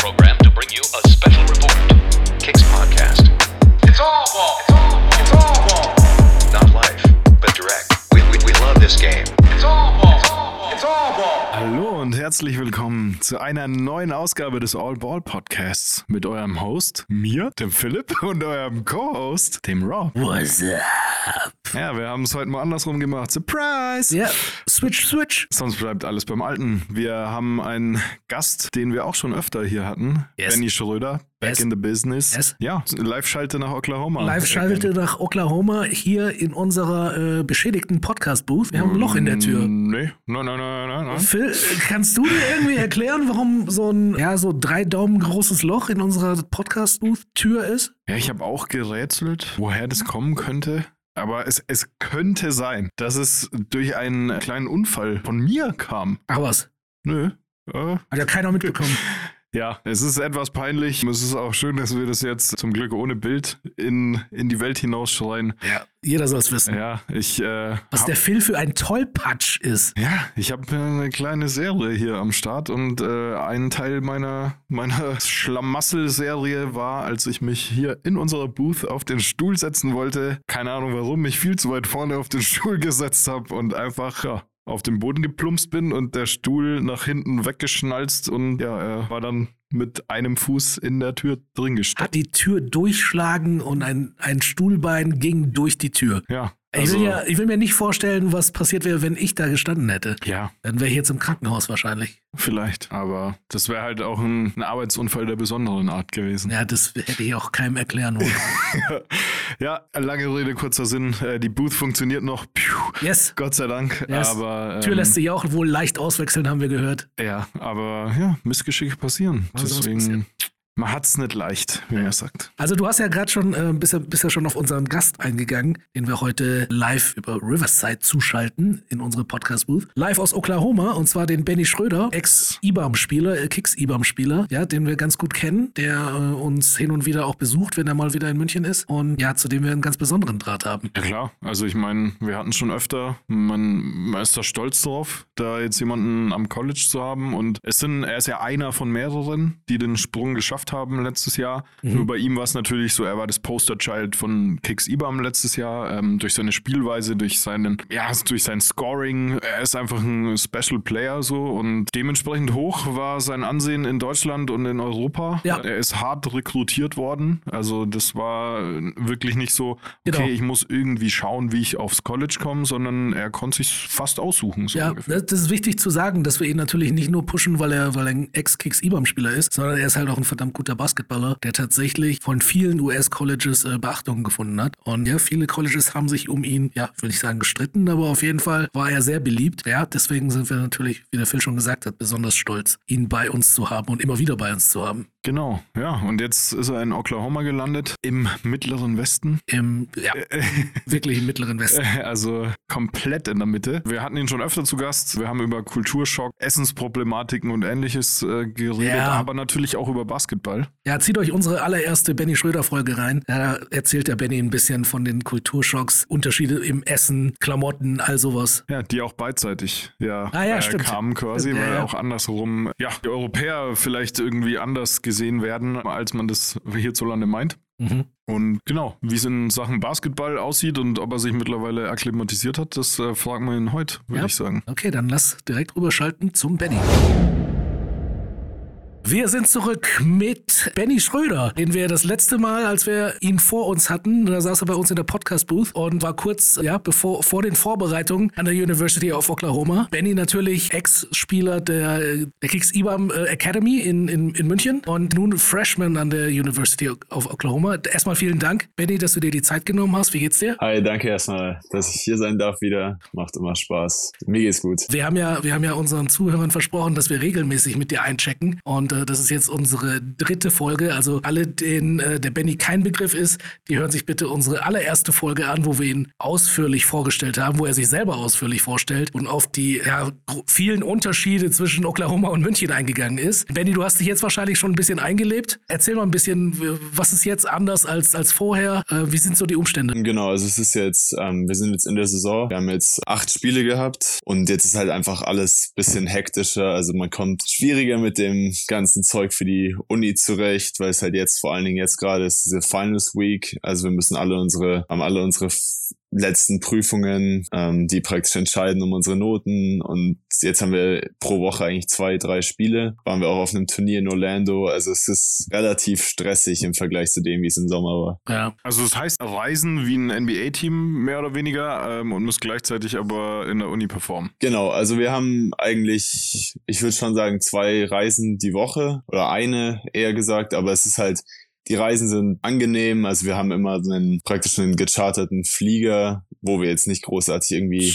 program to bring you a special report. Kicks Podcast. It's all ball. Herzlich willkommen zu einer neuen Ausgabe des All Ball Podcasts mit eurem Host, mir, dem Philipp, und eurem Co-Host, dem Raw. What's up? Ja, wir haben es heute mal andersrum gemacht. Surprise! Ja, switch, switch. Sonst bleibt alles beim Alten. Wir haben einen Gast, den wir auch schon öfter hier hatten. Yes. Benny Schröder, back Yes. in the business. Yes. Ja, Live-Schalte nach Oklahoma. Live-Schalte nach Oklahoma hier in unserer äh, beschädigten Podcast-Booth. Wir haben ein Loch in der Tür. Nee, nein, nein, nein, nein, nein. Phil, kannst du dir irgendwie erklären, warum so ein, ja, so drei Daumen großes Loch in unserer Podcast-Booth-Tür ist? Ja, ich habe auch gerätselt, woher das kommen könnte. Aber es, es könnte sein, dass es durch einen kleinen Unfall von mir kam. Ach was, Nö. Äh, hat ja keiner mitbekommen. ja, es ist etwas peinlich. Es ist auch schön, dass wir das jetzt zum Glück ohne Bild in, in die Welt hinausschreien. Ja, jeder soll es wissen. Ja, ich. Äh, Was der Phil für ein Tollpatsch ist. ja, ich habe eine kleine Serie hier am Start und äh, ein Teil meiner, meiner Schlamassel-Serie war, als ich mich hier in unserer Booth auf den Stuhl setzen wollte. Keine Ahnung warum, mich viel zu weit vorne auf den Stuhl gesetzt habe und einfach ja, auf den Boden geplumpst bin und der Stuhl nach hinten weggeschnalzt und ja, er war dann mit einem Fuß in der Tür drin gesteckt. Hat die Tür durchschlagen und ein, ein Stuhlbein ging durch die Tür. Ja, Ich, also, will ja, ich will mir nicht vorstellen, was passiert wäre, wenn ich da gestanden hätte. ja, Dann wäre ich jetzt im Krankenhaus wahrscheinlich. vielleicht. Aber das wäre halt auch ein, ein Arbeitsunfall der besonderen Art gewesen. Ja, das hätte ich auch keinem erklären wollen. Ja, lange Rede, kurzer Sinn. Äh, die Booth funktioniert noch. Piu, Yes. Gott sei Dank. Yes. Aber ähm, Tür lässt sich auch wohl leicht auswechseln, haben wir gehört. ja, aber ja, Missgeschicke passieren. Soll Deswegen, passieren? Man hat's nicht leicht, wie man sagt. Also du hast ja gerade schon, äh, bist, ja, bist ja schon auf unseren Gast eingegangen, den wir heute live über Riverside zuschalten in unsere Podcast-Booth. Live aus Oklahoma und zwar den Benny Schröder, Ex-IBAM-Spieler, äh, Kicks-IBAM-Spieler, ja, den wir ganz gut kennen, der äh, uns hin und wieder auch besucht, wenn er mal wieder in München ist und ja, zu dem wir einen ganz besonderen Draht haben. Ja klar, also ich meine, wir hatten schon öfter, man, man ist da stolz drauf, da jetzt jemanden am College zu haben und es sind, er ist ja einer von mehreren, die den Sprung geschafft haben letztes Jahr. Mhm. Nur bei ihm war es natürlich so, er war das Posterchild von Kicks IBAM letztes Jahr, ähm, durch seine Spielweise, durch seinen, ja, durch sein Scoring, er ist einfach ein Special Player so und dementsprechend hoch war sein Ansehen in Deutschland und in Europa. Ja. Er ist hart rekrutiert worden, also das war wirklich nicht so, okay, Genau. ich muss irgendwie schauen, wie ich aufs College komme, sondern er konnte sich fast aussuchen. So Ja, ungefähr. das das ist wichtig zu sagen, dass wir ihn natürlich nicht nur pushen, weil er, weil er ein Ex-Kicks-IBAM-Spieler ist, sondern er ist halt auch ein verdammt guter Basketballer, der tatsächlich von vielen US-Colleges äh, Beachtung gefunden hat. Und ja, viele Colleges haben sich um ihn, ja, will ich sagen, gestritten, aber auf jeden Fall war er sehr beliebt. Ja, deswegen sind wir natürlich, wie der Phil schon gesagt hat, besonders stolz, ihn bei uns zu haben und immer wieder bei uns zu haben. Genau, ja. Und jetzt ist er in Oklahoma gelandet, im mittleren Westen. Im, ja, wirklich im mittleren Westen. Also komplett in der Mitte. Wir hatten ihn schon öfter zu Gast. Wir haben über Kulturschock, Essensproblematiken und ähnliches äh, geredet, Ja. aber natürlich auch über Basketball. Ja, zieht euch unsere allererste Benny Schröder-Folge rein. Da erzählt der Benny ein bisschen von den Kulturschocks, Unterschiede im Essen, Klamotten, all sowas. Ja, die auch beidseitig ja, Ah ja, äh, stimmt. kamen quasi, Ja, weil ja. auch andersrum, ja, die Europäer vielleicht irgendwie anders gesehen werden, als man das hierzulande meint. Mhm. Und genau, wie es in Sachen Basketball aussieht und ob er sich mittlerweile akklimatisiert hat, das äh, fragen wir ihn heute, würde Ja. ich sagen. Okay, dann lass direkt rüberschalten zum Benny. Wir sind zurück mit Benny Schröder, den wir das letzte Mal, als wir ihn vor uns hatten, da saß er bei uns in der Podcast-Booth und war kurz, ja, bevor, vor den Vorbereitungen an der University of Oklahoma. Benny natürlich Ex-Spieler der, der Kicks IBAM äh, Academy in, in, in München und nun Freshman an der University of Oklahoma. Erstmal vielen Dank, Benny, dass du dir die Zeit genommen hast. Wie geht's dir? Hi, danke erstmal, dass ich hier sein darf wieder. Macht immer Spaß. Mir geht's gut. Wir haben ja, wir haben ja unseren Zuhörern versprochen, dass wir regelmäßig mit dir einchecken. Und äh, das ist jetzt unsere dritte Folge. Also alle, denen äh, der Benny kein Begriff ist, die hören sich bitte unsere allererste Folge an, wo wir ihn ausführlich vorgestellt haben, wo er sich selber ausführlich vorstellt und auf die ja, vielen Unterschiede zwischen Oklahoma und München eingegangen ist. Benny, du hast dich jetzt wahrscheinlich schon ein bisschen eingelebt. Erzähl mal ein bisschen, was ist jetzt anders als, als vorher? Äh, wie sind so die Umstände? Genau, also es ist jetzt, ähm, wir sind jetzt in der Saison. Wir haben jetzt acht Spiele gehabt und jetzt ist halt einfach alles bisschen hektischer. Also man kommt schwieriger mit dem ganzen ganzen Zeug für die Uni zurecht, weil es halt jetzt vor allen Dingen jetzt gerade ist diese Finals Week. Also wir müssen alle unsere, haben alle unsere letzten Prüfungen, ähm, die praktisch entscheiden um unsere Noten. Und jetzt haben wir pro Woche eigentlich zwei, drei Spiele. Waren wir auch auf einem Turnier in Orlando. Also es ist relativ stressig im Vergleich zu dem, wie es im Sommer war. Ja. Also das heißt, reisen wie ein NBA-Team mehr oder weniger ähm, und muss gleichzeitig aber in der Uni performen. Genau, also wir haben eigentlich, ich würde schon sagen, zwei Reisen die Woche oder eine eher gesagt, aber es ist halt die Reisen sind angenehm, also wir haben immer einen praktisch einen gecharterten Flieger, wo wir jetzt nicht großartig irgendwie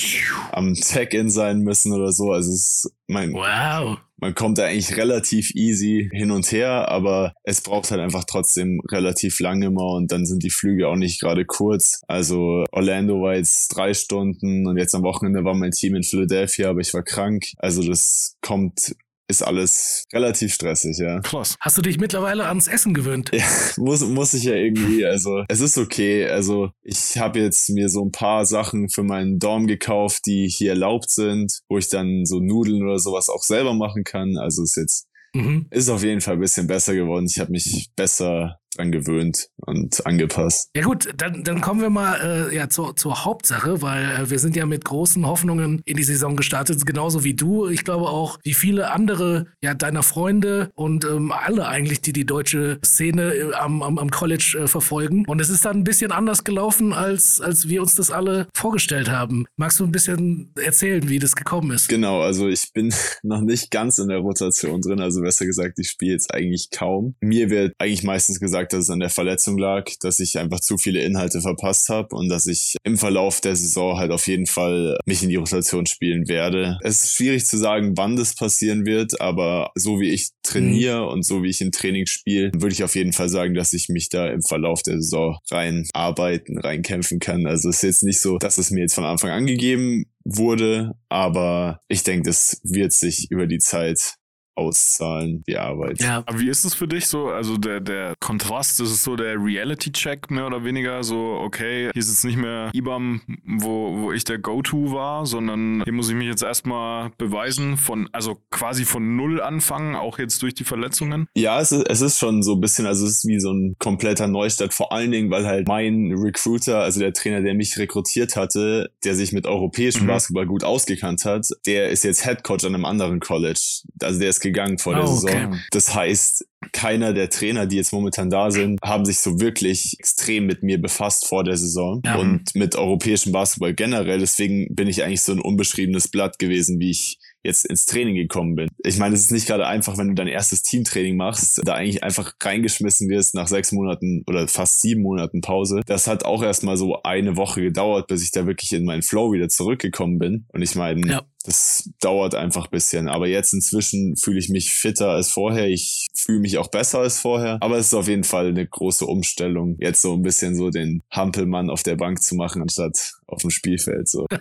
am Check-in sein müssen oder so. Also es ist, mein, Wow. man kommt da eigentlich relativ easy hin und her, aber es braucht halt einfach trotzdem relativ lange immer und dann sind die Flüge auch nicht gerade kurz. Also Orlando war jetzt drei Stunden und jetzt am Wochenende war mein Team in Philadelphia, aber ich war krank. Also das kommt, ist alles relativ stressig, ja. Krass. Hast du dich mittlerweile ans Essen gewöhnt? Ja, muss, muss ich ja irgendwie, also es ist okay. Also ich habe jetzt mir so ein paar Sachen für meinen Dorm gekauft, die hier erlaubt sind, wo ich dann so Nudeln oder sowas auch selber machen kann. Also es ist jetzt, Mhm. ist auf jeden Fall ein bisschen besser geworden. Ich habe mich besser dran gewöhnt und angepasst. Ja gut, dann, dann kommen wir mal äh, ja, zur, zur Hauptsache, weil äh, wir sind ja mit großen Hoffnungen in die Saison gestartet, genauso wie du. Ich glaube auch, wie viele andere ja, deiner Freunde und ähm, alle eigentlich, die die deutsche Szene äh, am, am, am College äh, verfolgen. Und es ist dann ein bisschen anders gelaufen, als, als wir uns das alle vorgestellt haben. Magst du ein bisschen erzählen, wie das gekommen ist? Genau, also ich bin noch nicht ganz in der Rotation drin, also besser gesagt, ich spiele jetzt eigentlich kaum. Mir wird eigentlich meistens gesagt, dass es an der Verletzung lag, dass ich einfach zu viele Inhalte verpasst habe und dass ich im Verlauf der Saison halt auf jeden Fall mich in die Rotation spielen werde. Es ist schwierig zu sagen, wann das passieren wird, aber so wie ich trainiere und so wie ich im Training spiele, würde ich auf jeden Fall sagen, dass ich mich da im Verlauf der Saison rein arbeiten, reinkämpfen kann. Also es ist jetzt nicht so, dass es mir jetzt von Anfang an gegeben wurde, aber ich denke, das wird sich über die Zeit auszahlen, die Arbeit. Ja, Aber wie ist es für dich so? Also der, der Kontrast, das ist so der Reality-Check mehr oder weniger. So, okay, hier ist jetzt nicht mehr IBAM, wo, wo ich der Go-To war, sondern hier muss ich mich jetzt erstmal beweisen von, also quasi von Null anfangen, auch jetzt durch die Verletzungen. Ja, es ist, es ist schon so ein bisschen, also es ist wie so ein kompletter Neustart, vor allen Dingen, weil halt mein Recruiter, also der Trainer, der mich rekrutiert hatte, der sich mit europäischem Mhm. Basketball gut ausgekannt hat, der ist jetzt Head Coach an einem anderen College. Also der ist gegangen vor der Oh, Saison. okay. Das heißt, keiner der Trainer, die jetzt momentan da sind, haben sich so wirklich extrem mit mir befasst vor der Saison Ja. und mit europäischem Basketball generell. Deswegen bin ich eigentlich so ein unbeschriebenes Blatt gewesen, wie ich jetzt ins Training gekommen bin. Ich meine, es ist nicht gerade einfach, wenn du dein erstes Teamtraining machst, da eigentlich einfach reingeschmissen wirst nach sechs Monaten oder fast sieben Monaten Pause. Das hat auch erstmal so eine Woche gedauert, bis ich da wirklich in meinen Flow wieder zurückgekommen bin. Und ich meine, Ja. das dauert einfach ein bisschen. Aber jetzt inzwischen fühle ich mich fitter als vorher. Ich fühle mich auch besser als vorher. Aber es ist auf jeden Fall eine große Umstellung, jetzt so ein bisschen so den Hampelmann auf der Bank zu machen, anstatt auf dem Spielfeld. So.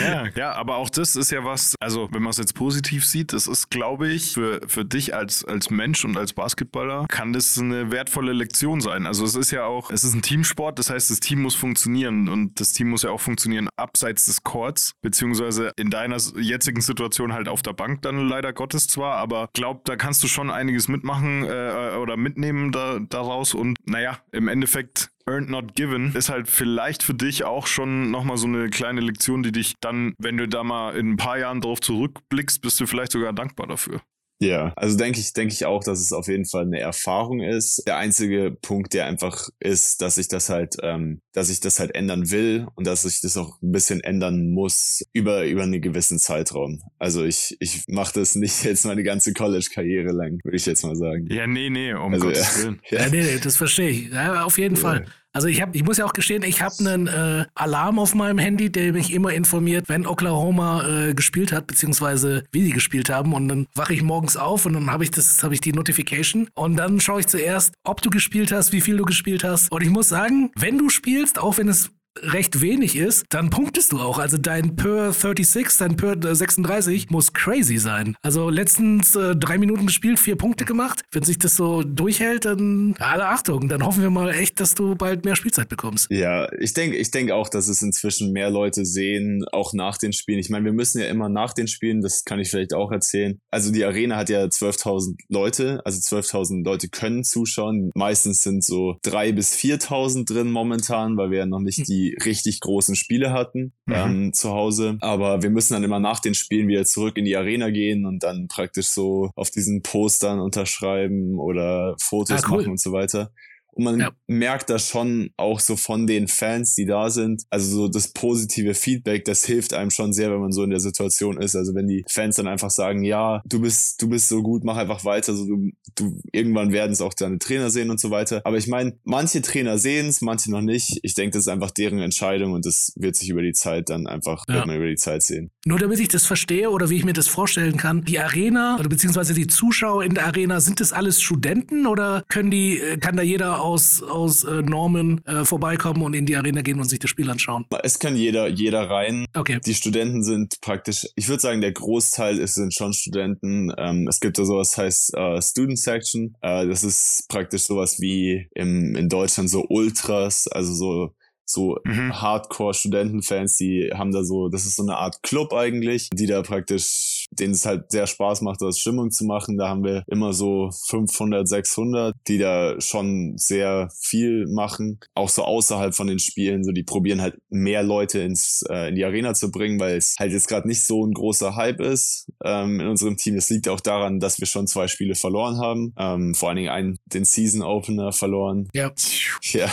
Ja, ja, aber auch das ist ja was, also wenn man es jetzt positiv sieht, das ist, glaube ich, für, für dich als, als Mensch und als Basketballer kann das eine wertvolle Lektion sein. Also es ist ja auch, es ist ein Teamsport, das heißt, das Team muss funktionieren und das Team muss ja auch funktionieren abseits des Courts, beziehungsweise in deiner jetzigen Situation halt auf der Bank dann leider Gottes zwar, aber glaub, da kannst du schon einiges mitmachen äh, oder mitnehmen da, daraus und naja, im Endeffekt Earned Not Given ist halt vielleicht für dich auch schon nochmal so eine kleine Lektion, die dich dann, wenn du da mal in ein paar Jahren drauf zurückblickst, bist du vielleicht sogar dankbar dafür. Ja, also denke ich, denke ich auch, dass es auf jeden Fall eine Erfahrung ist. Der einzige Punkt, der einfach ist, dass ich das halt, ähm, dass ich das halt ändern will und dass ich das auch ein bisschen ändern muss über über einen gewissen Zeitraum. Also ich ich mache das nicht jetzt meine ganze College-Karriere lang, würde ich jetzt mal sagen. Ja, nee, nee, um Also, Gottes ja. Willen. Ja, nee, nee, das verstehe ich. Ja, auf jeden Fall. Also ich habe, ich muss ja auch gestehen, ich habe einen äh, Alarm auf meinem Handy, der mich immer informiert, wenn Oklahoma äh, gespielt hat, beziehungsweise wie die gespielt haben. Und dann wache ich morgens auf und dann habe ich das, habe ich die Notification. Und dann schaue ich zuerst, ob du gespielt hast, wie viel du gespielt hast. Und ich muss sagen, wenn du spielst, auch wenn es recht wenig ist, dann punktest du auch. Also dein Per 36, dein Per 36 muss crazy sein. Also letztens äh, drei Minuten gespielt, vier Punkte gemacht. Wenn sich das so durchhält, dann alle Achtung. Dann hoffen wir mal echt, dass du bald mehr Spielzeit bekommst. Ja, ich denke ich denk auch, dass es inzwischen mehr Leute sehen, auch nach den Spielen. Ich meine, wir müssen ja immer nach den Spielen, das kann ich vielleicht auch erzählen. Also die Arena hat ja 12.000 Leute, also 12.000 Leute können zuschauen. Meistens sind so 3.000 bis 4.000 drin momentan, weil wir ja noch nicht die richtig großen Spiele hatten Mhm. ähm, zu Hause. Aber wir müssen dann immer nach den Spielen wieder zurück in die Arena gehen und dann praktisch so auf diesen Postern unterschreiben oder Fotos Ah, cool. machen und so weiter. Und man Ja. merkt das schon auch so von den Fans, die da sind. Also so das positive Feedback, das hilft einem schon sehr, wenn man so in der Situation ist. Also wenn die Fans dann einfach sagen, ja, du bist, du bist so gut, mach einfach weiter. So du, du irgendwann werden es auch deine Trainer sehen und so weiter. Aber ich meine, manche Trainer sehen es, manche noch nicht. Ich denke, das ist einfach deren Entscheidung und das wird sich über die Zeit dann einfach, Ja. wird man über die Zeit sehen. Nur damit ich das verstehe oder wie ich mir das vorstellen kann, die Arena oder beziehungsweise die Zuschauer in der Arena, sind das alles Studenten oder können die, äh, kann da jeder aus, aus äh, Norman äh, vorbeikommen und in die Arena gehen und sich das Spiel anschauen? Es kann jeder, jeder rein. Okay. Die Studenten sind praktisch, ich würde sagen, der Großteil ist, sind schon Studenten. Ähm, es gibt da sowas, heißt äh, Student Section. Äh, das ist praktisch sowas wie im, in Deutschland so Ultras, also so so Mhm. Hardcore-Studentenfans, die haben da so, das ist so eine Art Club eigentlich, die da praktisch, denen es halt sehr Spaß macht, aus Stimmung zu machen. Da haben wir immer so 500, 600, die da schon sehr viel machen. Auch so außerhalb von den Spielen, so die probieren halt mehr Leute ins, äh, in die Arena zu bringen, weil es halt jetzt gerade nicht so ein großer Hype ist ähm, in unserem Team. Das liegt auch daran, dass wir schon zwei Spiele verloren haben. Ähm, vor allen Dingen einen, den Season Opener verloren. Ja. Ja,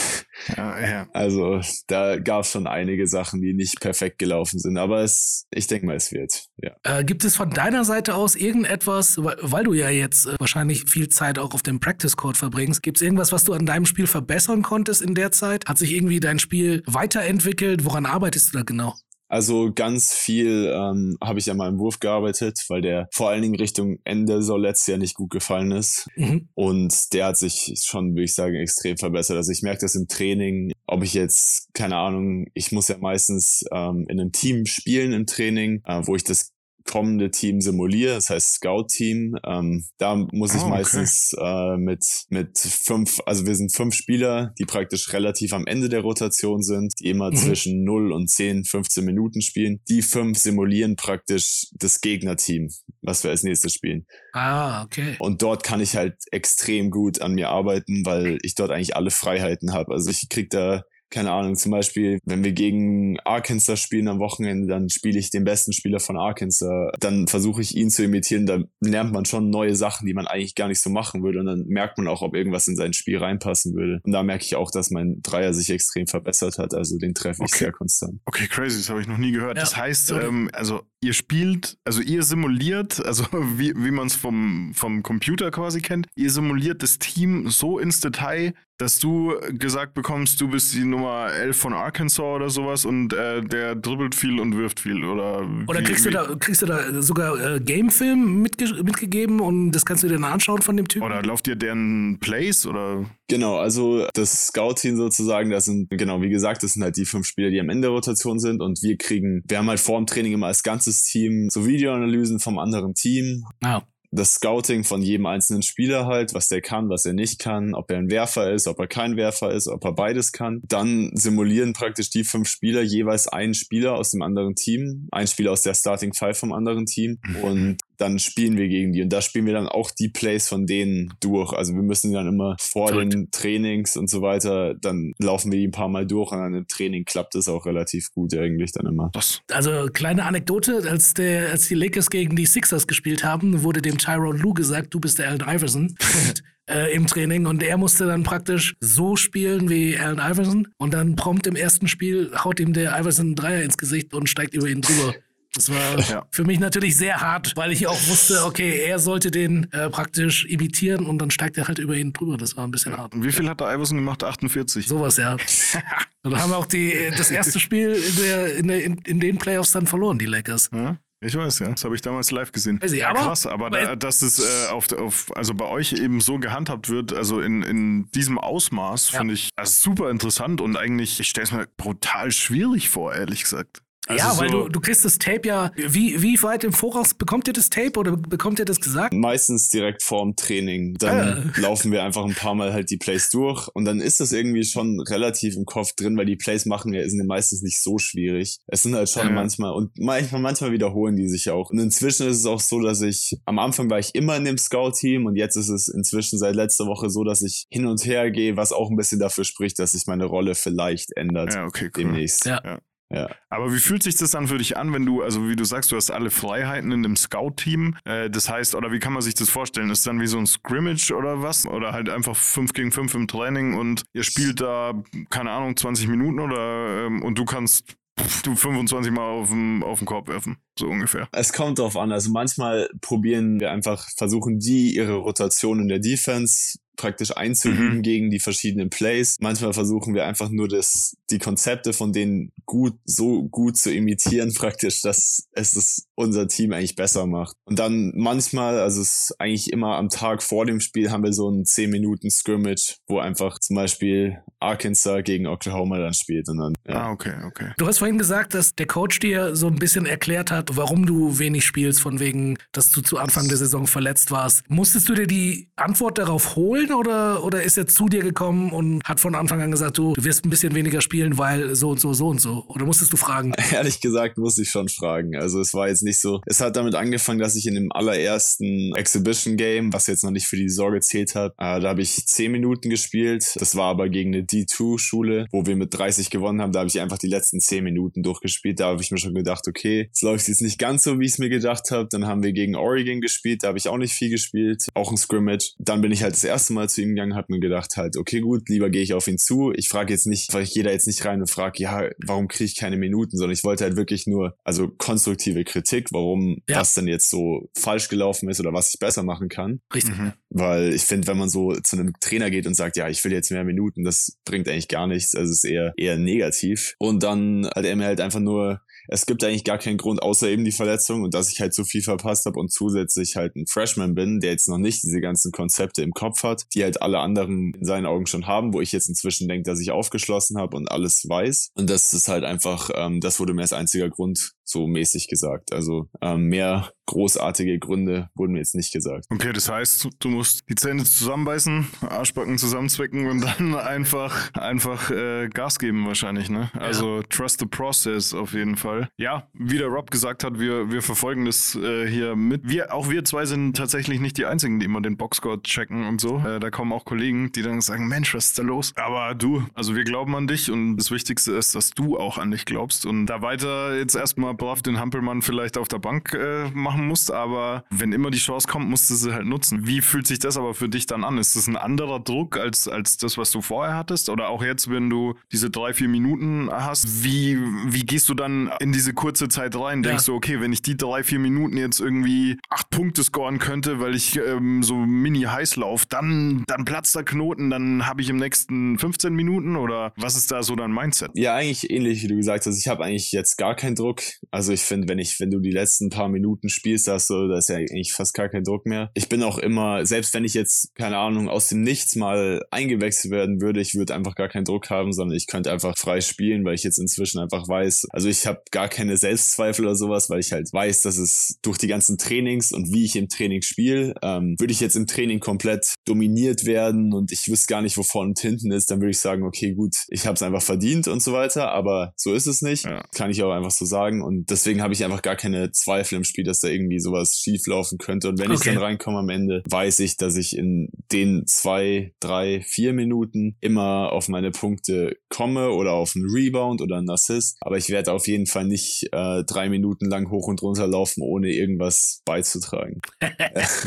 Ja, ja. also da gab es schon einige Sachen, die nicht perfekt gelaufen sind, aber es, ich denke mal, es wird. Ja. Äh, gibt es von deiner Seite aus irgendetwas, weil, weil du ja jetzt äh, wahrscheinlich viel Zeit auch auf dem Practice Court verbringst, gibt es irgendwas, was du an deinem Spiel verbessern konntest in der Zeit? Hat sich irgendwie dein Spiel weiterentwickelt? Woran arbeitest du da genau? Also ganz viel ähm, habe ich an meinem Wurf gearbeitet, weil der vor allen Dingen Richtung Ende so letztes Jahr nicht gut gefallen ist. Mhm. Und der hat sich schon, würde ich sagen, extrem verbessert. Also ich merke das im Training, ob ich jetzt, keine Ahnung, ich muss ja meistens ähm, in einem Team spielen im Training, äh, wo ich das kommende Team simuliere, das heißt Scout-Team. Ähm, da muss ich Oh, okay. meistens äh, mit, mit fünf, also wir sind fünf Spieler, die praktisch relativ am Ende der Rotation sind, die immer Mhm. zwischen 0 und 10, 15 Minuten spielen. Die fünf simulieren praktisch das Gegnerteam, was wir als nächstes spielen. Ah, okay. Und dort kann ich halt extrem gut an mir arbeiten, weil ich dort eigentlich alle Freiheiten habe. Also ich krieg da, keine Ahnung, zum Beispiel, wenn wir gegen Arkansas spielen am Wochenende, dann spiele ich den besten Spieler von Arkansas. Dann versuche ich ihn zu imitieren. Da lernt man schon neue Sachen, die man eigentlich gar nicht so machen würde. Und dann merkt man auch, ob irgendwas in sein Spiel reinpassen würde. Und da merke ich auch, dass mein Dreier sich extrem verbessert hat. Also den treffe ich Okay. sehr konstant. Okay, crazy, das habe ich noch nie gehört. Ja. Das heißt, ähm, also ihr spielt, also ihr simuliert, also wie, wie man es vom, vom Computer quasi kennt, ihr simuliert das Team so ins Detail, dass du gesagt bekommst, du bist die Nummer 11 von Arkansas oder sowas und äh, der dribbelt viel und wirft viel oder Oder wie- kriegst du da, kriegst du da sogar äh, Gamefilm mitge mitgegeben und das kannst du dir dann anschauen von dem Typen? oder lauft ihr deren Plays oder? Genau, also das Scout-Team sozusagen, das sind, genau, wie gesagt, das sind halt die fünf Spieler, die am Ende der Rotation sind und wir kriegen, wir haben halt vor dem Training immer als ganzes Team so Videoanalysen vom anderen Team, Ah, das Scouting von jedem einzelnen Spieler halt, was der kann, was er nicht kann, ob er ein Werfer ist, ob er kein Werfer ist, ob er beides kann. Dann simulieren praktisch die fünf Spieler jeweils einen Spieler aus dem anderen Team, ein Spieler aus der Starting Five vom anderen Team und dann spielen wir gegen die und da spielen wir dann auch die Plays von denen durch. Also wir müssen die dann immer vor Verrückt. den Trainings und so weiter, dann laufen wir die ein paar Mal durch und dann im Training klappt es auch relativ gut eigentlich dann immer. Also kleine Anekdote, als, der, als die Lakers gegen die Sixers gespielt haben, wurde dem Tyron Lue gesagt, du bist der Allen Iverson äh, im Training und er musste dann praktisch so spielen wie Allen Iverson und dann prompt im ersten Spiel haut ihm der Iverson einen Dreier ins Gesicht und steigt über ihn drüber. Das war Ja. für mich natürlich sehr hart, weil ich auch wusste, okay, er sollte den äh, praktisch imitieren und dann steigt er halt über ihn drüber. Das war ein bisschen hart. Und wie viel hat der Iverson gemacht? 48. Sowas, ja. Und dann haben wir auch die, das erste Spiel in, der, in, der, in, in den Playoffs dann verloren, die Lakers. Ja? Ich weiß, ja. Das habe ich damals live gesehen. Ich, ja, aber- krass, aber aber- da, dass es äh, auf, auf, also bei euch eben so gehandhabt wird, also in, in diesem Ausmaß, Ja. finde ich also super interessant und eigentlich, ich stelle es mir brutal schwierig vor, ehrlich gesagt. Also ja, weil so, du, du kriegst das Tape ja. Wie, wie weit im Voraus bekommt ihr das Tape oder bekommt ihr das gesagt? Meistens direkt vorm Training. Dann laufen wir einfach ein paar Mal halt die Plays durch und dann ist das irgendwie schon relativ im Kopf drin, weil die Plays machen ja, sind ja meistens nicht so schwierig. Es sind halt schon Ja. manchmal und manchmal, manchmal wiederholen die sich auch. Und inzwischen ist es auch so, dass ich, am Anfang war ich immer in dem Scout-Team und jetzt ist es inzwischen seit letzter Woche so, dass ich hin und her gehe, was auch ein bisschen dafür spricht, dass sich meine Rolle vielleicht ändert Ja, okay, cool. demnächst. Ja. Ja. Ja. Aber wie fühlt sich das dann für dich an, wenn du, also wie du sagst, du hast alle Freiheiten in dem Scout-Team? Äh, das heißt, oder wie kann man sich das vorstellen? Ist dann wie so ein Scrimmage oder was? Oder halt einfach 5 gegen 5 im Training und ihr spielt da, keine Ahnung, 20 Minuten oder ähm, und du kannst du 25 Mal auf den, auf den Korb werfen, so ungefähr. Es kommt drauf an. Also manchmal probieren wir einfach, versuchen die ihre Rotation in der Defense praktisch einzuüben Mhm. gegen die verschiedenen Plays. Manchmal versuchen wir einfach nur das, die Konzepte von denen gut, so gut zu imitieren praktisch, dass es das unser Team eigentlich besser macht. Und dann manchmal, also es ist eigentlich immer am Tag vor dem Spiel haben wir so einen 10 Minuten Scrimmage, wo einfach zum Beispiel Arkansas gegen Oklahoma dann spielt und dann, ja. Ah, okay, okay. Du hast vorhin gesagt, dass der Coach dir so ein bisschen erklärt hat, warum du wenig spielst, von wegen, dass du zu Anfang der Saison verletzt warst. Musstest du dir die Antwort darauf holen oder, oder ist er zu dir gekommen und hat von Anfang an gesagt, du, du wirst ein bisschen weniger spielen, weil so und so, so und so? Oder musstest du fragen? Ehrlich gesagt musste ich schon fragen. Also es war jetzt nicht so. Es hat damit angefangen, dass ich in dem allerersten Exhibition Game, was jetzt noch nicht für die Saison gezählt hat, äh, da habe ich 10 Minuten gespielt. Das war aber gegen eine D2-Schule, wo wir mit 30 gewonnen haben. Da habe ich einfach die letzten 10 Minuten durchgespielt. Da habe ich mir schon gedacht, okay, es läuft jetzt nicht ganz so, wie ich es mir gedacht habe. Dann haben wir gegen Oregon gespielt. Da habe ich auch nicht viel gespielt. Auch ein Scrimmage. Dann bin ich halt das erste Mal zu ihm gegangen, habe mir gedacht halt, okay, gut, lieber gehe ich auf ihn zu. Ich frage jetzt nicht, weil ich gehe da jetzt nicht rein und frage, ja, warum kriege ich keine Minuten, sondern ich wollte halt wirklich nur, also konstruktive Kritik, warum Ja. was denn jetzt so falsch gelaufen ist oder was ich besser machen kann. Richtig. Mhm. Weil ich finde, wenn man so zu einem Trainer geht und sagt, ja, ich will jetzt mehr Minuten, das bringt eigentlich gar nichts. Also es ist eher, eher negativ. Und dann hat er mir halt einfach nur, es gibt eigentlich gar keinen Grund, außer eben die Verletzung und dass ich halt so viel verpasst habe und zusätzlich halt ein Freshman bin, der jetzt noch nicht diese ganzen Konzepte im Kopf hat, die halt alle anderen in seinen Augen schon haben, wo ich jetzt inzwischen denke, dass ich aufgeschlossen habe und alles weiß. Und das ist halt einfach, ähm, das wurde mir als einziger Grund so mäßig gesagt. Also ähm, mehr großartige Gründe wurden mir jetzt nicht gesagt. Okay, das heißt, du musst die Zähne zusammenbeißen, Arschbacken zusammenzwicken und dann einfach, einfach äh, Gas geben wahrscheinlich, ne? Also trust the process auf jeden Fall. Ja, wie der Rob gesagt hat, wir, wir verfolgen das äh, hier mit. Wir, auch wir zwei sind tatsächlich nicht die einzigen, die immer den Boxscore checken und so. Äh, da kommen auch Kollegen, die dann sagen, Mensch, was ist da los? Aber du, also wir glauben an dich und das Wichtigste ist, dass du auch an dich glaubst und da weiter jetzt erstmal brav den Hampelmann vielleicht auf der Bank äh, machen musst, aber wenn immer die Chance kommt, musst du sie halt nutzen. Wie fühlt sich das aber für dich dann an? Ist das ein anderer Druck als, als das, was du vorher hattest? Oder auch jetzt, wenn du diese drei, vier Minuten hast, wie, wie gehst du dann in diese kurze Zeit rein? Denkst Ja. du, okay, wenn ich die drei, vier Minuten jetzt irgendwie acht Punkte scoren könnte, weil ich ähm, so mini heiß laufe, dann, dann platzt der Knoten, dann habe ich im nächsten 15 Minuten oder was ist da so dein Mindset? Ja, eigentlich ähnlich, wie du gesagt hast. Ich habe eigentlich jetzt gar keinen Druck. Also ich finde, wenn ich, wenn du die letzten paar Minuten spielst, da hast du, da ist ja eigentlich fast gar kein Druck mehr. Ich bin auch immer, selbst wenn ich jetzt, keine Ahnung, aus dem Nichts mal eingewechselt werden würde, ich würde einfach gar keinen Druck haben, sondern ich könnte einfach frei spielen, weil ich jetzt inzwischen einfach weiß, also ich habe gar keine Selbstzweifel oder sowas, weil ich halt weiß, dass es durch die ganzen Trainings und wie ich im Training spiele, ähm, würde ich jetzt im Training komplett dominiert werden und ich wüsste gar nicht, wo vorne und hinten ist, dann würde ich sagen, okay, gut, ich habe es einfach verdient und so weiter, aber so ist es nicht. Ja. Kann ich auch einfach so sagen. Und deswegen habe ich einfach gar keine Zweifel im Spiel, dass da irgendwie sowas schief laufen könnte. Und wenn ich Okay. dann reinkomme am Ende, weiß ich, dass ich in den zwei, drei, vier Minuten immer auf meine Punkte komme oder auf einen Rebound oder einen Assist. Aber ich werde auf jeden Fall nicht äh, drei Minuten lang hoch und runter laufen, ohne irgendwas beizutragen.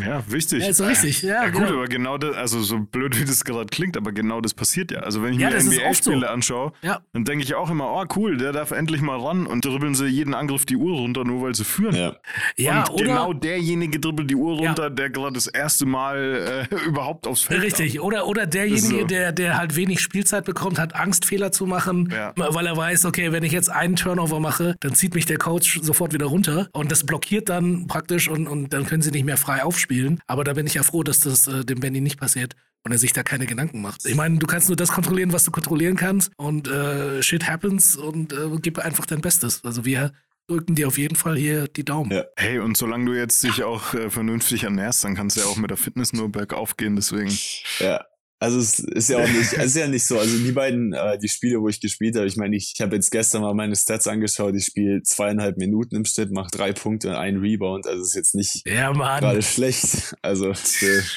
Ja, wichtig. Ja, ist so richtig. Ja, Ja, gut, genau. aber genau das, also so blöd wie das gerade klingt, aber genau das passiert ja. Also wenn ich Ja, mir oft so. NBA-Spiele anschaue, Ja. dann denke ich auch immer, oh cool, der darf endlich mal ran und dribbeln sie jeden Angriff die Uhr runter, nur weil sie führen. Ja. Ja, und oder genau derjenige dribbelt die Uhr Ja. runter, der gerade das erste Mal äh, überhaupt aufs Feld Richtig, oder, oder derjenige, so. der, der halt wenig Spielzeit bekommt, hat Angst, Fehler zu machen, Ja. weil er weiß, okay, wenn ich jetzt einen Turnover mache, dann zieht mich der Coach sofort wieder runter und das blockiert dann praktisch und, und dann können sie nicht mehr frei aufspielen. Aber da bin ich ja froh, dass das äh, dem Benny nicht passiert und er sich da keine Gedanken macht. Ich meine, du kannst nur das kontrollieren, was du kontrollieren kannst und äh, shit happens und äh, gib einfach dein Bestes. Also wir drücken dir auf jeden Fall hier die Daumen. Ja. Hey, und solange du jetzt dich auch äh, vernünftig ernährst, dann kannst du ja auch mit der Fitness nur bergauf gehen, deswegen. Ja. Also es ist ja auch nicht, ist ja nicht so. Also die beiden, äh, die Spiele, wo ich gespielt habe, ich meine, ich, ich habe jetzt gestern mal meine Stats angeschaut, ich spiele zweieinhalb Minuten im Schnitt, mache drei Punkte und einen Rebound. Also es ist jetzt nicht Ja, gerade schlecht. Also äh,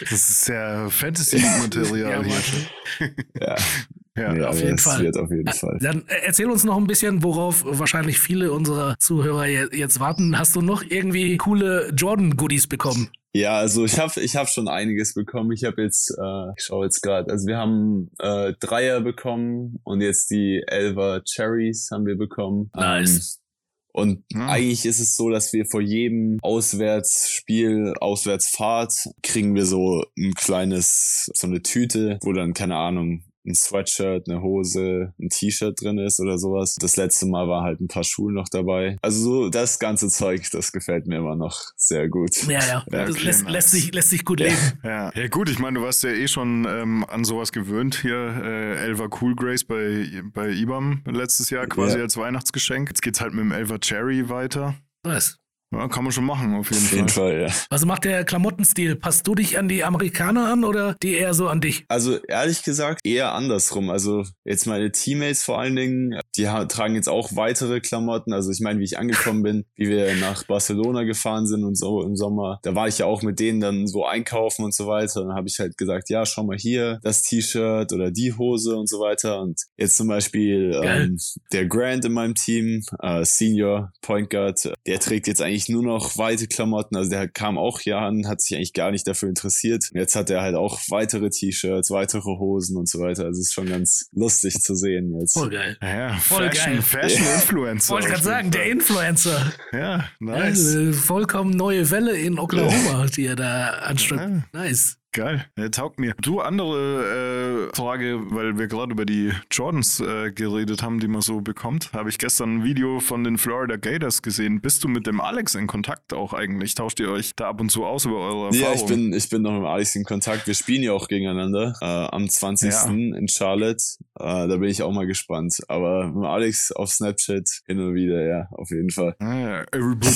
Das ist ja Fantasy-Material Ja, ja, Ja, nee, auf jeden Fall. wird auf jeden Fall. Dann äh, erzähl uns noch ein bisschen, worauf wahrscheinlich viele unserer Zuhörer je- jetzt warten. Hast du noch irgendwie coole Jordan-Goodies bekommen? Ja, also ich habe ich hab schon einiges bekommen. Ich habe jetzt, äh, ich schaue jetzt gerade, also wir haben äh, Dreier bekommen und jetzt die Elver Cherries haben wir bekommen. Nice. Ähm, und Ja. eigentlich ist es so, dass wir vor jedem Auswärtsspiel, Auswärtsfahrt, kriegen wir so ein kleines, so eine Tüte, wo dann, keine Ahnung, ein Sweatshirt, eine Hose, ein T-Shirt drin ist oder sowas. Das letzte Mal war halt ein paar Schuhe noch dabei. Also so das ganze Zeug, das gefällt mir immer noch sehr gut. Ja, ja. Ja, das lässt, nice. lässt, sich, lässt sich gut Ja. leben. Ja. ja, gut, ich meine, du warst ja eh schon ähm, an sowas gewöhnt hier. Äh, Elva Cool Grace bei, bei IBAM letztes Jahr quasi Ja. als Weihnachtsgeschenk. Jetzt geht's halt mit dem Elva Cherry weiter. Nice. Ja, kann man schon machen, auf jeden Auf jeden Fall. Fall, ja. Was macht der Klamottenstil? Passt du dich an die Amerikaner an oder die eher so an dich? Also ehrlich gesagt eher andersrum. Also jetzt meine Teammates vor allen Dingen, die tragen jetzt auch weitere Klamotten. Also ich meine, wie ich angekommen bin, wie wir nach Barcelona gefahren sind und so im Sommer, da war ich ja auch mit denen dann so einkaufen und so weiter. Und dann habe ich halt gesagt, ja, schau mal hier, das T-Shirt oder die Hose und so weiter. Und jetzt zum Beispiel ähm, der Grant in meinem Team, äh, Senior Point Guard, der trägt jetzt eigentlich nur noch weite Klamotten. Also der kam auch hier an, hat sich eigentlich gar nicht dafür interessiert. Jetzt hat er halt auch weitere T-Shirts, weitere Hosen und so weiter. Also es ist schon ganz lustig zu sehen jetzt. Voll geil. Ja, Voll Fashion, geil. Fashion Influencer. Wollte gerade sagen, der. Influencer. Ja, nice. Ja, vollkommen neue Welle in Oklahoma, die er da anstrengt. Ja. Nice. Geil, äh, taugt mir. Du, andere äh, Frage, weil wir gerade über die Jordans äh, geredet haben, die man so bekommt, habe ich gestern ein Video von den Florida Gators gesehen. Bist du mit dem Alex in Kontakt auch eigentlich? Tauscht ihr euch da ab und zu aus über eure Ja, Erfahrungen? ich bin, ich bin noch mit Alex in Kontakt. Wir spielen ja auch gegeneinander äh, am 20. Ja. in Charlotte. Äh, da bin ich auch mal gespannt. Aber mit Alex auf Snapchat hin und wieder, ja, auf jeden Fall. Ah, ja, everybody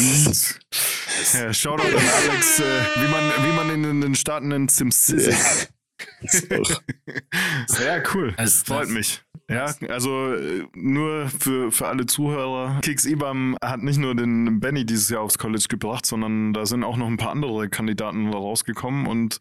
ja, Shoutout an Alex, äh, wie, man, wie man ihn in den Staaten nennt, SimCity. Ist Sehr cool. Das- Freut mich. Ja, also äh, nur für, für alle Zuhörer. Kicks Ibam hat nicht nur den Benny dieses Jahr aufs College gebracht, sondern da sind auch noch ein paar andere Kandidaten rausgekommen und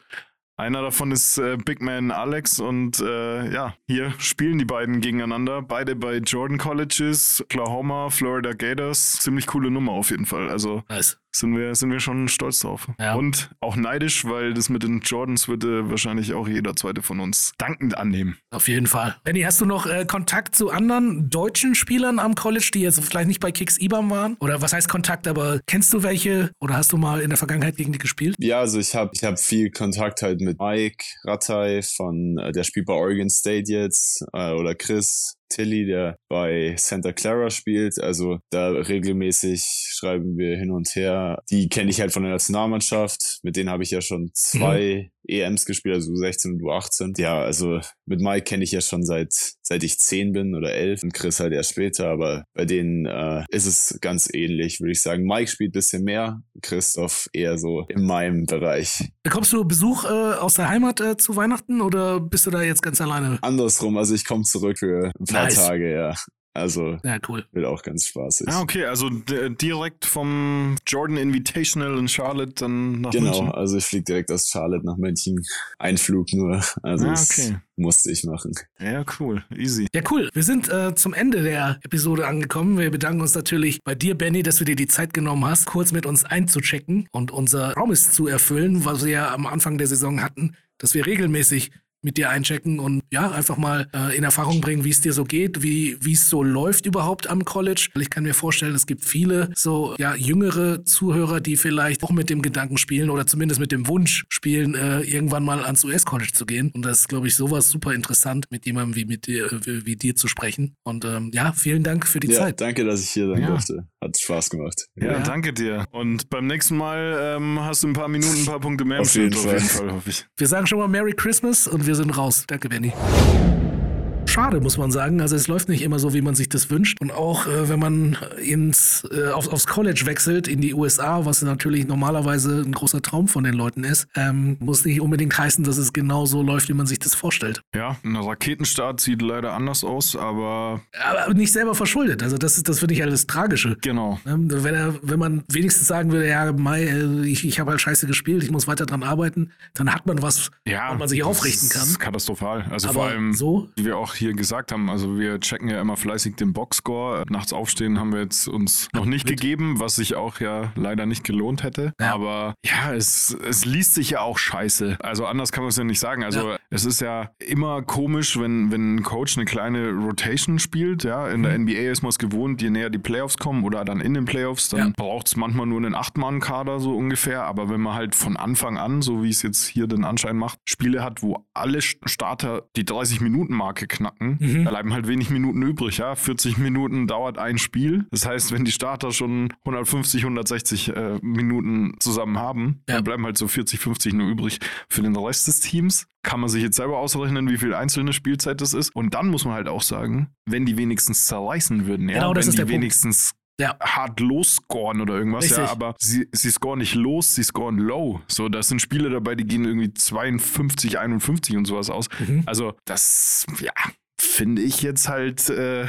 einer davon ist äh, Big Man Alex und äh, ja, hier spielen die beiden gegeneinander. Beide bei Jordan Colleges, Oklahoma, Florida Gators. Ziemlich coole Nummer auf jeden Fall. Also Nice. Sind wir, sind wir schon stolz drauf. Ja. Und auch neidisch, weil das mit den Jordans wird äh, wahrscheinlich auch jeder zweite von uns dankend annehmen. Auf jeden Fall. Benny, hast du noch äh, Kontakt zu anderen deutschen Spielern am College, die jetzt vielleicht nicht bei Kicks IBAM waren? Oder was heißt Kontakt, aber kennst du welche? Oder hast du mal in der Vergangenheit gegen die gespielt? Ja, also ich habe ich hab viel Kontakt halt mit Mike Rattay von, äh, der spielt bei Oregon State jetzt, äh, oder Chris Tilly, der bei Santa Clara spielt. Also da regelmäßig schreiben wir hin und her. Die kenne ich halt von der Nationalmannschaft. Mit denen habe ich ja schon zwei EMs gespielt, also U16 und U18. Ja, also mit Mike kenne ich ja schon seit seit ich zehn bin oder elf und Chris halt erst später, aber bei denen äh, ist es ganz ähnlich, würde ich sagen. Mike spielt bisschen mehr, Christoph eher so in meinem Bereich. Bekommst du Besuch äh, aus der Heimat äh, zu Weihnachten oder bist du da jetzt ganz alleine? Andersrum, also ich komme zurück für ein paar Nice. Tage, ja. Also Ja, cool. wird auch ganz spaßig. Ah, okay, also direkt vom Jordan Invitational in Charlotte dann nach Genau, München. also ich fliege direkt aus Charlotte nach München. Ein Flug nur. Also Ah, das okay. musste ich machen. Ja, cool, easy. Ja, cool. Wir sind äh, zum Ende der Episode angekommen. Wir bedanken uns natürlich bei dir, Benny, dass du dir die Zeit genommen hast, kurz mit uns einzuchecken und unser Promise zu erfüllen, was wir ja am Anfang der Saison hatten, dass wir regelmäßig mit dir einchecken und ja, einfach mal äh, in Erfahrung bringen, wie es dir so geht, wie wie es so läuft überhaupt am College. Weil ich kann mir vorstellen, es gibt viele so ja jüngere Zuhörer, die vielleicht auch mit dem Gedanken spielen oder zumindest mit dem Wunsch spielen, äh, irgendwann mal ans US-College zu gehen. Und das ist, glaube ich, sowas super interessant, mit jemandem wie mit dir, äh, wie, wie dir zu sprechen. Und ähm, ja, vielen Dank für die Ja, Zeit. danke, dass ich hier sein Ja. durfte. Hat Spaß gemacht. Ja, Ja. danke dir. Und beim nächsten Mal ähm, hast du ein paar Minuten, ein paar Punkte mehr im Auf jeden Fall. auf jeden Fall, hoffe ich. Wir sagen schon mal Merry Christmas und wir sind raus. Danke, Benny. Schade, muss man sagen. Also es läuft nicht immer so, wie man sich das wünscht. Und auch äh, wenn man ins, äh, auf, aufs College wechselt, in die USA, was natürlich normalerweise ein großer Traum von den Leuten ist, ähm, muss nicht unbedingt heißen, dass es genau so läuft, wie man sich das vorstellt. Ja, ein Raketenstart sieht leider anders aus, aber Aber nicht selber verschuldet. Also das ist, das finde ich halt das Tragische. genau. Ähm, Wenn, er, wenn man wenigstens sagen würde, ja, Mai, äh, ich, ich habe halt scheiße gespielt, ich muss weiter dran arbeiten, dann hat man was, Ja, wo man sich das aufrichten ist kann. katastrophal. Also Aber vor allem, so? wie wir auch hier gesagt haben, also wir checken ja immer fleißig den Boxscore. Nachts aufstehen haben wir jetzt uns noch nicht gegeben, was sich auch ja leider nicht gelohnt hätte. Ja. Aber ja, es, es liest sich ja auch scheiße. Also anders kann man es ja nicht sagen. Also Ja. es ist ja immer komisch, wenn, wenn ein Coach eine kleine Rotation spielt. Ja, in Mhm. der NBA ist man es gewohnt, je näher die Playoffs kommen oder dann in den Playoffs, dann Ja. braucht es manchmal nur einen Acht-Mann-Kader so ungefähr. Aber wenn man halt von Anfang an, so wie es jetzt hier den Anschein macht, Spiele hat, wo alle St- Starter die 30-Minuten-Marke knacken, Mhm. da bleiben halt wenig Minuten übrig. Ja, 40 Minuten dauert ein Spiel. Das heißt, wenn die Starter schon 150, 160 äh, Minuten zusammen haben, Ja. dann bleiben halt so 40, 50 nur übrig für den Rest des Teams. Kann man sich jetzt selber ausrechnen, wie viel einzelne Spielzeit das ist. Und dann muss man halt auch sagen, wenn die wenigstens zerreißen würden, ja, Genau, das wenn ist die der Punkt. wenigstens Ja. hart losscoren oder irgendwas, Richtig. ja, aber sie, sie scoren nicht los, sie scoren low. So, da sind Spiele dabei, die gehen irgendwie 52, 51 und sowas aus. Mhm. Also, das, ja, finde ich jetzt halt äh,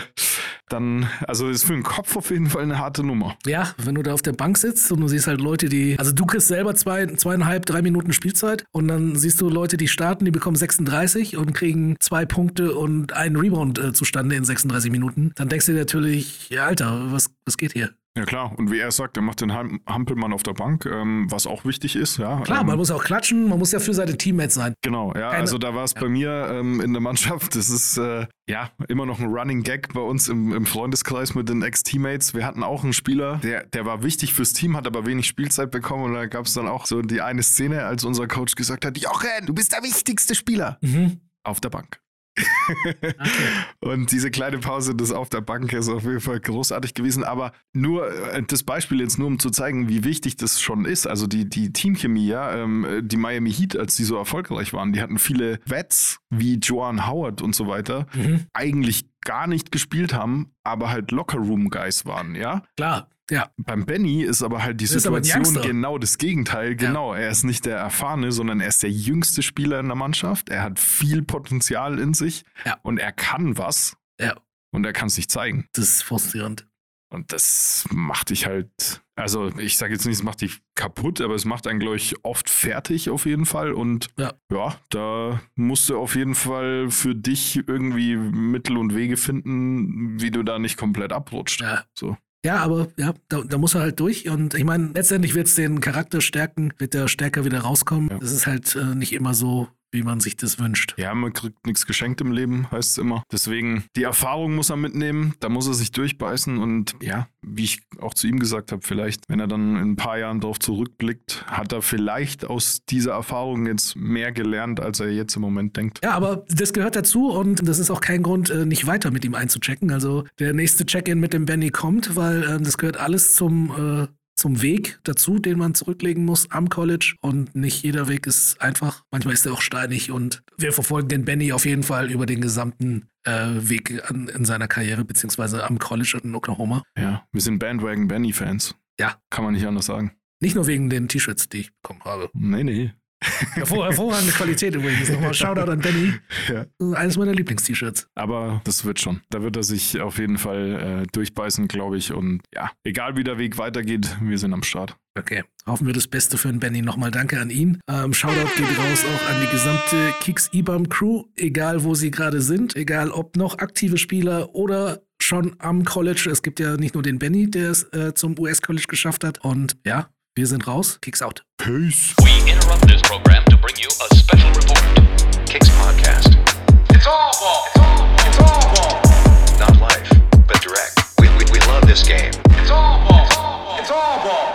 dann, also ist für den Kopf auf jeden Fall eine harte Nummer. Ja, wenn du da auf der Bank sitzt und du siehst halt Leute, die, also du kriegst selber zwei, zweieinhalb, drei Minuten Spielzeit und dann siehst du Leute, die starten, die bekommen 36 und kriegen zwei Punkte und einen Rebound äh, zustande in 36 Minuten. Dann denkst du dir natürlich, ja, Alter, was, was geht hier? Ja klar, und wie er sagt, er macht den Ham- Hampelmann auf der Bank, ähm, was auch wichtig ist, ja. Klar, ähm, man muss auch klatschen, man muss ja für seine Teammates sein. Genau, ja, Keine- also da war es bei mir ähm, in der Mannschaft. Das ist äh, ja immer noch ein Running Gag bei uns im, im Freundeskreis mit den Ex-Teammates. Wir hatten auch einen Spieler, der, der war wichtig fürs Team, hat aber wenig Spielzeit bekommen. Und da gab es dann auch so die eine Szene, als unser Coach gesagt hat: Jochen, du bist der wichtigste Spieler Mhm. auf der Bank. Okay. Und diese kleine Pause des auf der Bank ist auf jeden Fall großartig gewesen. Aber nur äh, das Beispiel jetzt nur, um zu zeigen, wie wichtig das schon ist. Also die, die Teamchemie, ja, ähm, die Miami Heat, als die so erfolgreich waren, die hatten viele Vets wie Joan Howard und so weiter, Mhm. eigentlich gar nicht gespielt haben, aber halt Locker-Room-Guys waren, ja. Klar, ja. Beim Benny ist aber halt die ein Situation Youngster. genau das Gegenteil. Genau, er ist nicht der Erfahrene, sondern er ist der jüngste Spieler in der Mannschaft. Er hat viel Potenzial in sich Ja. und er kann was Ja, und er kann es sich zeigen. das ist frustrierend. Und das macht dich halt, also ich sage jetzt nicht, es macht dich kaputt, aber es macht einen, glaube ich, oft fertig auf jeden Fall. Und Ja. ja, da musst du auf jeden Fall für dich irgendwie Mittel und Wege finden, wie du da nicht komplett abrutscht. Ja. So. Ja, aber ja, da, da muss er halt durch. Und ich meine, letztendlich wird es den Charakter stärken, wird er stärker wieder rauskommen. Ja. Es ist halt äh, nicht immer so, wie man sich das wünscht. Ja, man kriegt nichts geschenkt im Leben, heißt es immer. Deswegen, die Erfahrung muss er mitnehmen, da muss er sich durchbeißen und ja, wie ich auch zu ihm gesagt habe, vielleicht, wenn er dann in ein paar Jahren darauf zurückblickt, hat er vielleicht aus dieser Erfahrung jetzt mehr gelernt, als er jetzt im Moment denkt. Ja, aber das gehört dazu und das ist auch kein Grund, äh, nicht weiter mit ihm einzuchecken. Also der nächste Check-in mit dem Benny kommt, weil äh, das gehört alles zum, äh, zum Weg dazu, den man zurücklegen muss am College. Und nicht jeder Weg ist einfach. Manchmal ist er auch steinig und wir verfolgen den Benny auf jeden Fall über den gesamten äh, Weg an, in seiner Karriere, beziehungsweise am College in Oklahoma. Ja, wir sind Bandwagon Benny-Fans. Ja. Kann man nicht anders sagen. Nicht nur wegen den T-Shirts, die ich bekommen habe. Nee, nee. Hervor, hervorragende Qualität übrigens. Nochmal Shoutout an Benny. Ja. Eines meiner Lieblingst-T-Shirts. Aber das wird schon. Da wird er sich auf jeden Fall äh, durchbeißen, glaube ich. Und ja, egal wie der Weg weitergeht, wir sind am Start. Okay, hoffen wir das Beste für den Benny. Nochmal danke an ihn. Ähm, Shoutout geht raus auch an die gesamte Kicks IBAM Crew, egal wo sie gerade sind, egal ob noch aktive Spieler oder schon am College. Es gibt ja nicht nur den Benny, der es äh, zum US-College geschafft hat. Und ja, wir sind raus. Kicks out. Peace. We interrupt this program to bring you a special report. Kicks Podcast. It's all ball. It's all ball. It's all ball. Not live, but direct. We, we, we love this game. It's all ball. It's all ball. It's all ball.